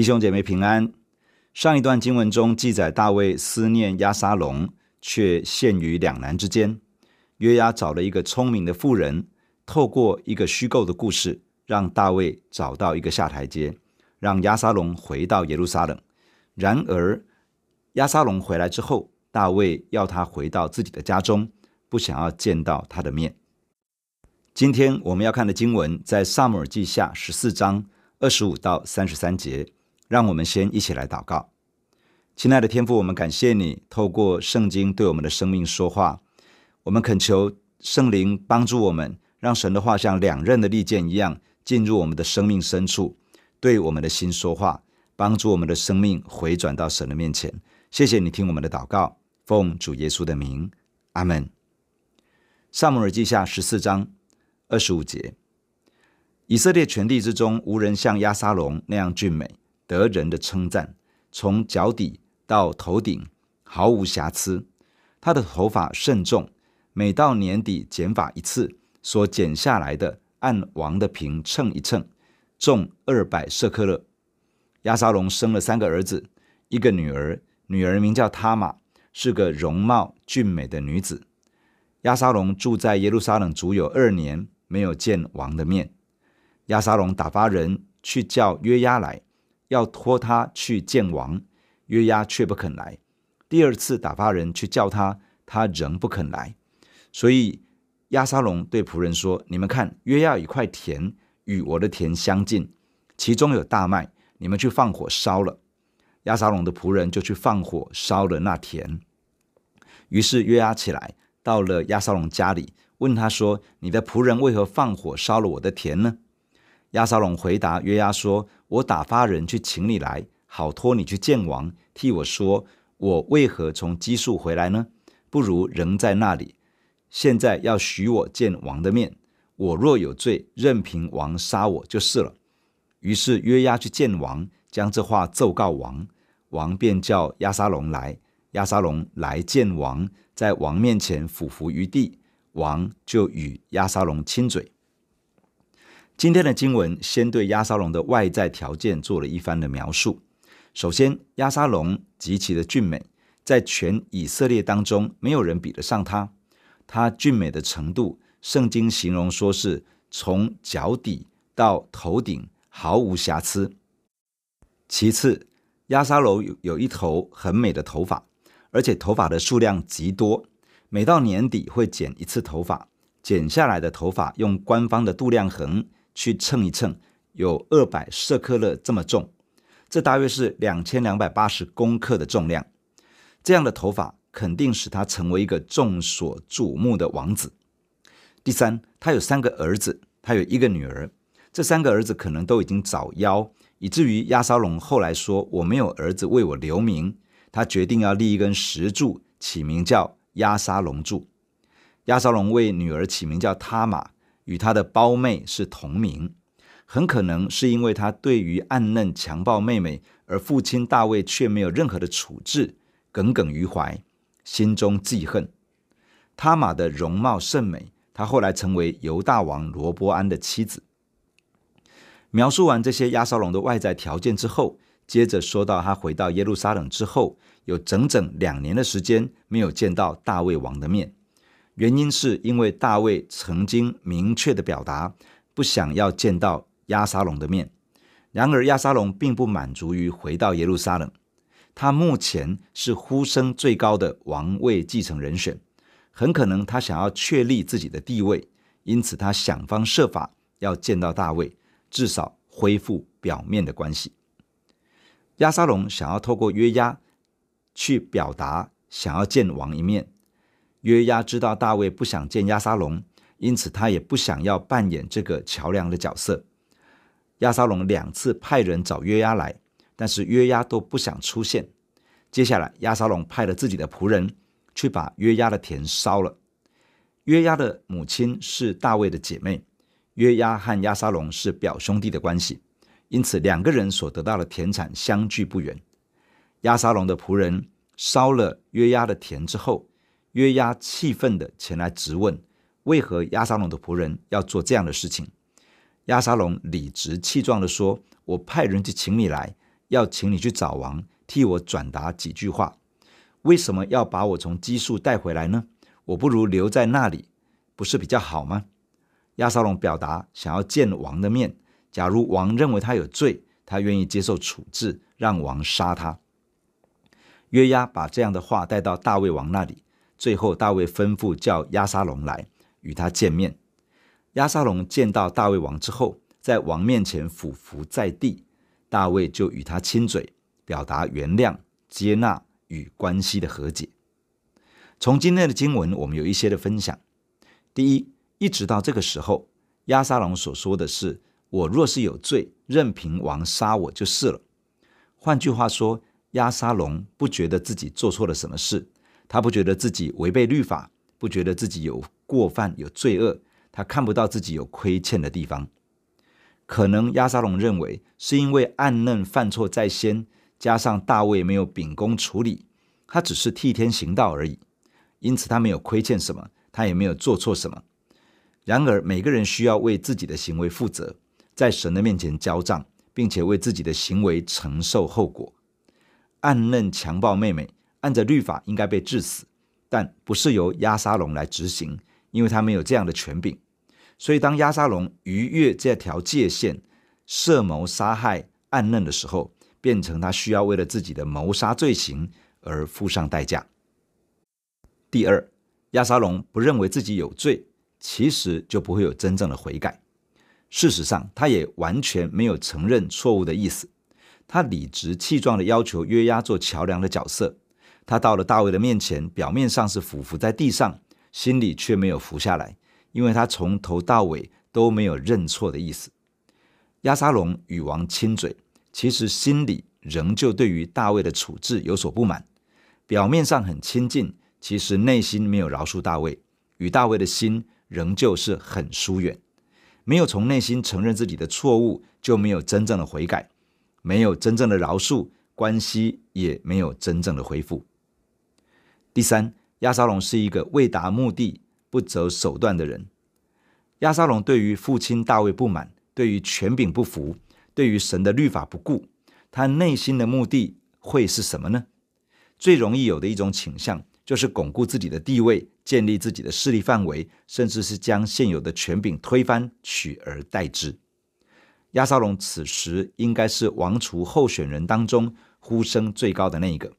弟兄姐妹平安。上一段经文中记载，大卫思念押沙龙，却陷于两难之间。约押找了一个聪明的妇人，透过一个虚构的故事，让大卫找到一个下台阶，让押沙龙回到耶路撒冷。然而，押沙龙回来之后，大卫要他回到自己的家中，不想要见到他的面。今天我们要看的经文在撒母耳记下十四章二十五到三十三节，让我们先一起来祷告。亲爱的天父，我们感谢你透过圣经对我们的生命说话，我们恳求圣灵帮助我们，让神的话像两刃的利剑一样进入我们的生命深处，对我们的心说话，帮助我们的生命回转到神的面前。谢谢你听我们的祷告，奉主耶稣的名，阿门。撒母耳记下十四章。二十五节，以色列全地之中，无人像押沙龙那样俊美，得人的称赞。从脚底到头顶毫无瑕疵。他的头发甚重，每到年底剪发一次，所剪下来的按王的平称一称，重二百舍克勒。亚沙龙生了三个儿子，一个女儿，女儿名叫塔玛，是个容貌俊美的女子。亚沙龙住在耶路撒冷足有二年。没有见王的面，亚沙龙打发人去叫约押来，要托他去见王，约押却不肯来。第二次打发人去叫他，他仍不肯来。所以亚沙龙对仆人说：“你们看，约押有一块田与我的田相近，其中有大麦，你们去放火烧了。”亚沙龙的仆人就去放火烧了那田。于是约押起来，到了亚沙龙家里。问他说：“你的仆人为何放火烧了我的田呢？”亚沙龙回答约押说：“我打发人去请你来，好托你去见王，替我说，我为何从基述回来呢？不如仍在那里。现在要许我见王的面，我若有罪，任凭王杀我就是了。”于是约押去见王，将这话奏告王，王便叫押沙龙来。押沙龙来见王，在王面前俯伏于地。王就与押沙龙亲嘴。今天的经文先对押沙龙的外在条件做了一番的描述。首先，押沙龙极其的俊美，在全以色列当中没有人比得上他。他俊美的程度，圣经形容说是从脚底到头顶毫无瑕疵。其次，押沙龙有有一头很美的头发，而且头发的数量极多。每到年底会剪一次头发，剪下来的头发用官方的度量衡去称一称，有二百舍克勒这么重，这大约是两千两百八十公克的重量。这样的头发肯定使他成为一个众所瞩目的王子。第三，他有三个儿子，他有一个女儿，这三个儿子可能都已经早夭，以至于亚沙龙后来说：“我没有儿子为我留名。”他决定要立一根石柱，起名叫。亚沙龙柱，亚沙龙为女儿起名叫他玛，与他的胞妹是同名。很可能是因为他对于暗嫩强暴妹妹，而父亲大卫却没有任何的处置，耿耿于怀，心中记恨。他玛的容貌甚美，他后来成为犹大王罗波安的妻子。描述完这些押沙龙的外在条件之后，接着说到他回到耶路撒冷之后。有整整两年的时间没有见到大卫王的面，原因是因为大卫曾经明确的表达不想要见到亚沙龙的面。然而亚沙龙并不满足于回到耶路撒冷，他目前是呼声最高的王位继承人选，很可能他想要确立自己的地位，因此他想方设法要见到大卫，至少恢复表面的关系。亚沙龙想要透过约押。去表达想要见王一面。约押知道大卫不想见亚沙龙，因此他也不想要扮演这个桥梁的角色。亚沙龙两次派人找约押来，但是约押都不想出现。接下来，亚沙龙派了自己的仆人去把约押的田烧了。约押的母亲是大卫的姐妹，约押和亚沙龙是表兄弟的关系，因此两个人所得到的田产相距不远。亚沙龙的仆人烧了约押的田之后，约押气愤地前来质问：为何亚沙龙的仆人要做这样的事情？亚沙龙理直气壮地说：“我派人去请你来，要请你去找王，替我转达几句话。为什么要把我从基述带回来呢？我不如留在那里，不是比较好吗？亚沙龙表达想要见王的面。假如王认为他有罪，他愿意接受处置，让王杀他。约押把这样的话带到大卫王那里，最后大卫吩咐叫押沙龙来与他见面。押沙龙见到大卫王之后，在王面前俯伏在地，大卫就与他亲嘴，表达原谅、接纳。与关系的和解。从今天的经文，我们有一些的分享。第一，一直到这个时候，押沙龙所说的是：“我若是有罪，任凭王杀我就是了。”换句话说，押沙龙不觉得自己做错了什么事，他不觉得自己违背律法，不觉得自己有过犯、有罪恶，他看不到自己有亏欠的地方。可能亚沙龙认为，是因为暗嫩犯错在先。加上大卫没有秉公处理，他只是替天行道而已，因此他没有亏欠什么，他也没有做错什么。然而，每个人需要为自己的行为负责，在神的面前交账，并且为自己的行为承受后果。暗嫩强暴妹妹，按着律法应该被治死，但不是由押沙龙来执行，因为他没有这样的权柄。所以，当押沙龙逾越这条界限，设谋杀害暗嫩的时候，变成他需要为了自己的谋杀罪行而付上代价。第二，押沙龙不认为自己有罪，其实就不会有真正的悔改。事实上，他也完全没有承认错误的意思。他理直气壮地要求约押做桥梁的角色。他到了大卫的面前，表面上是俯伏在地上，心里却没有伏下来，因为他从头到尾都没有认错的意思。押沙龙与王亲嘴。其实心里仍旧对于大卫的处置有所不满，表面上很亲近，其实内心没有饶恕大卫，与大卫的心仍旧是很疏远。没有从内心承认自己的错误，就没有真正的悔改，没有真正的饶恕，关系也没有真正的恢复。第三，亚沙龙是一个为达目的不择手段的人。亚沙龙对于父亲大卫不满，对于权柄不服。对于神的律法不顾，他内心的目的会是什么呢？最容易有的一种倾向，就是巩固自己的地位，建立自己的势力范围，甚至是将现有的权柄推翻，取而代之。亚沙龙此时应该是王储候选人当中呼声最高的那一个，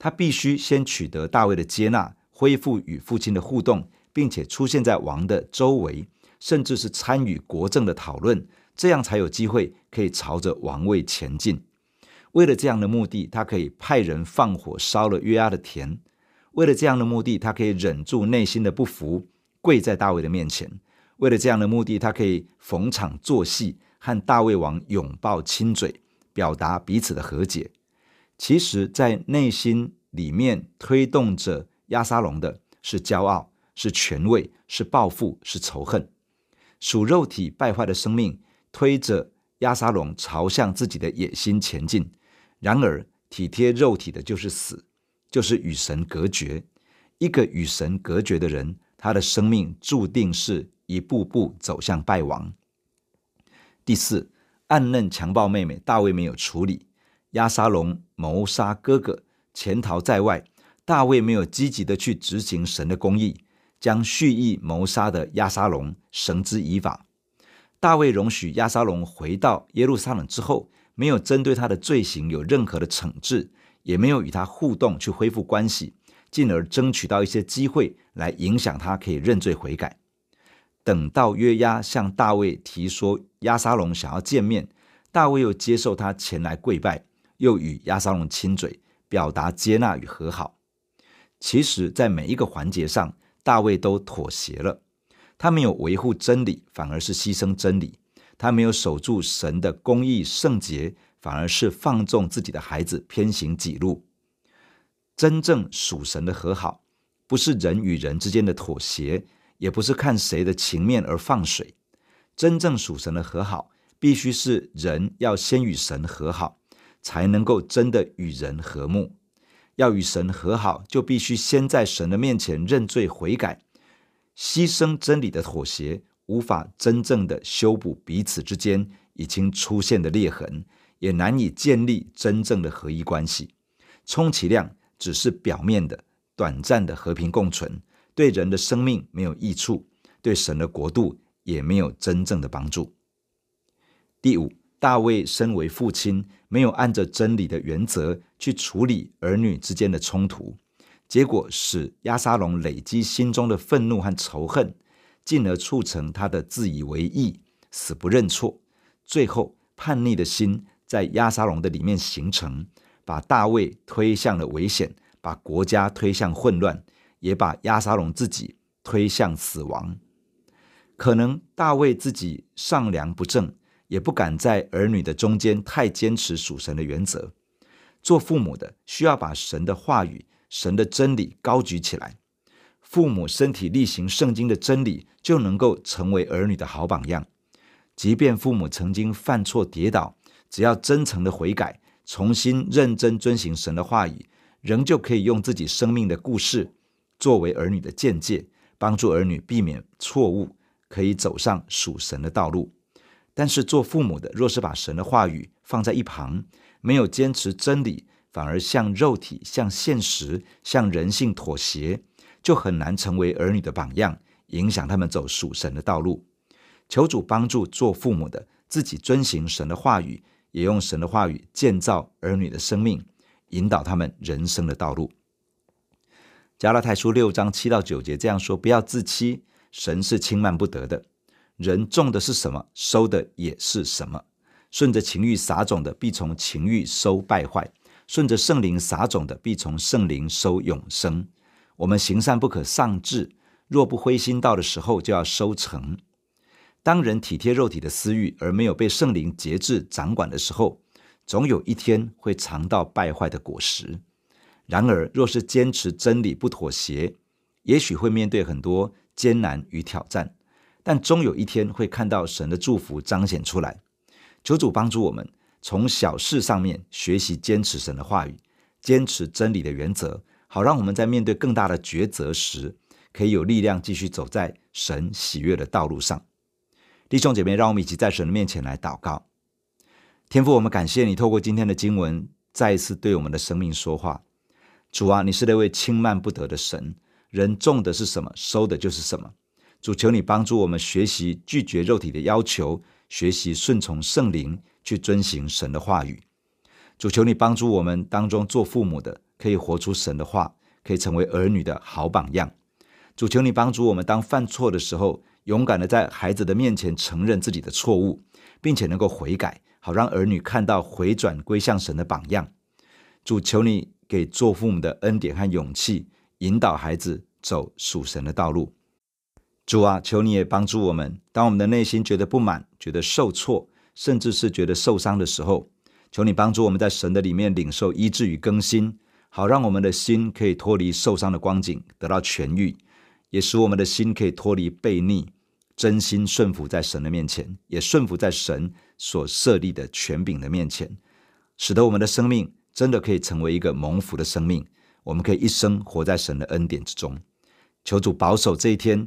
他必须先取得大卫的接纳，恢复与父亲的互动，并且出现在王的周围，甚至是参与国政的讨论。这样才有机会可以朝着王位前进。为了这样的目的，他可以派人放火烧了约押的田；为了这样的目的，他可以忍住内心的不服，跪在大卫的面前；为了这样的目的，他可以逢场作戏，和大卫王拥抱亲嘴，表达彼此的和解。其实，在内心里面推动着亚沙龙的是骄傲，是权位，是报复，是仇恨，属肉体败坏的生命。推着亚沙龙朝向自己的野心前进，然而体贴肉体的就是死，就是与神隔绝。一个与神隔绝的人，他的生命注定是一步步走向败亡。第四，暗嫩强暴妹妹，大卫没有处理；押沙龙谋杀哥哥，潜逃在外，大卫没有积极的去执行神的公义，将蓄意谋杀的押沙龙绳之以法。大卫容许押沙龙回到耶路撒冷之后，没有针对他的罪行有任何的惩治，也没有与他互动去恢复关系，进而争取到一些机会来影响他可以认罪悔改。等到约押向大卫提说押沙龙想要见面，大卫又接受他前来跪拜，又与亚沙龙亲嘴，表达接纳与和好。其实，在每一个环节上，大卫都妥协了。他没有维护真理，反而是牺牲真理；他没有守住神的公义圣洁，反而是放纵自己的孩子偏行己路。真正属神的和好，不是人与人之间的妥协，也不是看谁的情面而放水。真正属神的和好，必须是人要先与神和好，才能够真的与人和睦。要与神和好，就必须先在神的面前认罪悔改。牺牲真理的妥协，无法真正的修补彼此之间已经出现的裂痕，也难以建立真正的合一关系，充其量只是表面的、短暂的和平共存，对人的生命没有益处，对神的国度也没有真正的帮助。第五，大卫身为父亲，没有按着真理的原则去处理儿女之间的冲突，结果使亚沙龙累积心中的愤怒和仇恨，进而促成他的自以为义、死不认错，最后叛逆的心。在亚沙龙的里面形成，把大卫推向了危险，把国家推向混乱，也把亚沙龙自己推向死亡。可能大卫自己上梁不正，也不敢在儿女的中间太坚持属神的原则。做父母的需要把神的话语、神的真理高举起来。父母身体力行圣经的真理，就能够成为儿女的好榜样。即便父母曾经犯错跌倒。只要真诚的悔改，重新认真遵行神的话语，仍旧可以用自己生命的故事作为儿女的见解，帮助儿女避免错误，可以走上属神的道路。但是做父母的，若是把神的话语放在一旁，没有坚持真理，反而向肉体、向现实、向人性妥协，就很难成为儿女的榜样，影响他们走属神的道路。求主帮助做父母的，自己遵行神的话语。也用神的话语建造儿女的生命，引导他们人生的道路。加拉太书六章七到九节这样说：不要自欺，神是轻慢不得的。人种的是什么，收的也是什么。顺着情欲撒种的，必从情欲收败坏；顺着圣灵撒种的，必从圣灵收永生。我们行善不可丧志，若不灰心，到的时候就要收成。当人体贴肉体的私欲，而没有被圣灵节制掌管的时候，总有一天会尝到败坏的果实。然而，若是坚持真理不妥协，也许会面对很多艰难与挑战，但终有一天会看到神的祝福彰显出来。求主帮助我们，从小事上面学习坚持神的话语，坚持真理的原则，好让我们在面对更大的抉择时，可以有力量继续走在神喜悦的道路上。弟兄姐妹，让我们一起在神的面前来祷告。天父，我们感谢你透过今天的经文，再一次对我们的生命说话。主啊，你是那位轻慢不得的神，人种的是什么，收的就是什么。主，求你帮助我们学习拒绝肉体的要求，学习顺从圣灵，去遵行神的话语。主，求你帮助我们当中做父母的，可以活出神的话，可以成为儿女的好榜样。主，求你帮助我们，当犯错的时候，勇敢的在孩子的面前承认自己的错误，并且能够悔改，好让儿女看到回转归向神的榜样。主，求你给做父母的恩典和勇气，引导孩子走属神的道路。主啊，求你也帮助我们，当我们的内心觉得不满、觉得受挫，甚至是觉得受伤的时候，求你帮助我们在神的里面领受医治与更新，好让我们的心可以脱离受伤的光景，得到痊愈。也使我们的心可以脱离悖逆，真心顺服在神的面前，也顺服在神所设立的权柄的面前，使得我们的生命真的可以成为一个蒙福的生命。我们可以一生活在神的恩典之中。求主保守这一天，